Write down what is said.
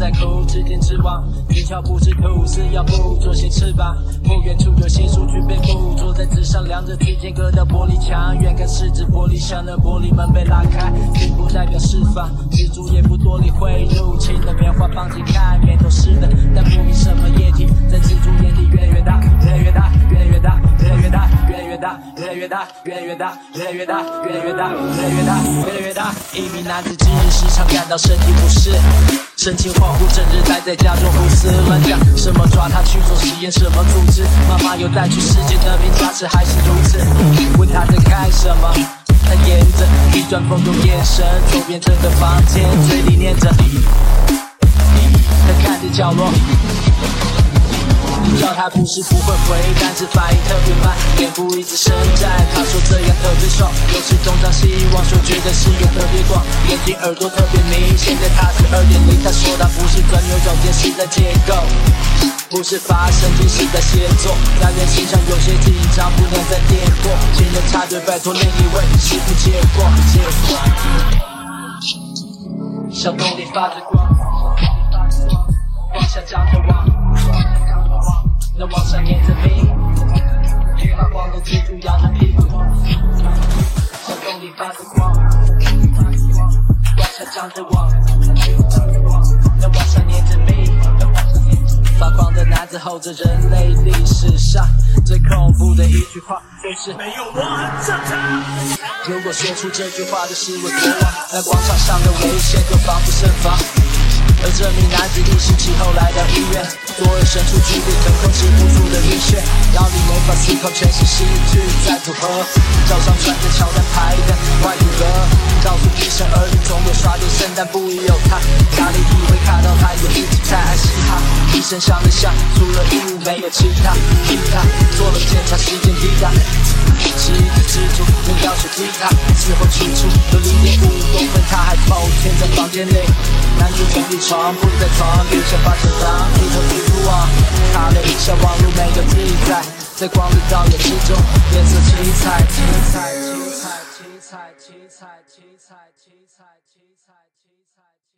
在哭，指天之望，天桥不是土，是要不做些翅膀。不远处有些数据被捕捉在纸上，两者之间隔的玻璃墙，远看是指玻璃箱的玻璃门被拉开，并不代表释放。蜘蛛也不多理会入侵的棉花，放进看，面都是的，但不明什么液体越来越大，越来越大，越来越大，越来越大，越来越大，越来越大。一名男子今日时常感到身体不适，神情恍惚，整日待在家中胡思乱想，什么抓他去做实验，什么组织，妈妈又带去世界的评价值还是如此。问他在看什么，他沿着一转风中眼神走遍整个房间，嘴里念着，他看着角落。叫他不是不会回，但是反应特别慢，脸部一直伸展。他说这样特别爽，有时东张西望，说觉得视野特别广，眼睛耳朵特别明。现在他是二点零，他说他不是钻牛角尖，是在解构，不是发神经，是在写作。那人心上有些紧张，不能再点破。前人插队，拜托另一位师傅接过，接过。小洞里发着光，往下张着望。那往上念着名，发光的蜘蛛摇着屁股，小洞里发着光，往下张着望，那往上念着名，发光的男子吼着人类历史上最恐怖的一句话，就是没有我很正常。如果说出这句话的是我国王，那广场上的危险就防不胜防。而这名男子一星期后来到医院，左耳伸出剧烈疼控制不住的晕眩，脑里没法思考，全是戏剧在组合。脚上穿着乔丹牌的外骨骼，告诉医生儿子总有耍点圣诞不衣有他。哪里以为看到他有一直在爱嘻哈？医生想了想，除了衣物没有其他。替他做了检查，时间抵达，是一只蜘蛛用药水击他，之后取出有零点五公分，他还抱歉在房间内，床不在床，冰下发现糖，低头走路望，卡了一下网路没有记载，在光的倒影之中，颜色七彩七彩七彩七彩七彩七彩七彩七彩七彩。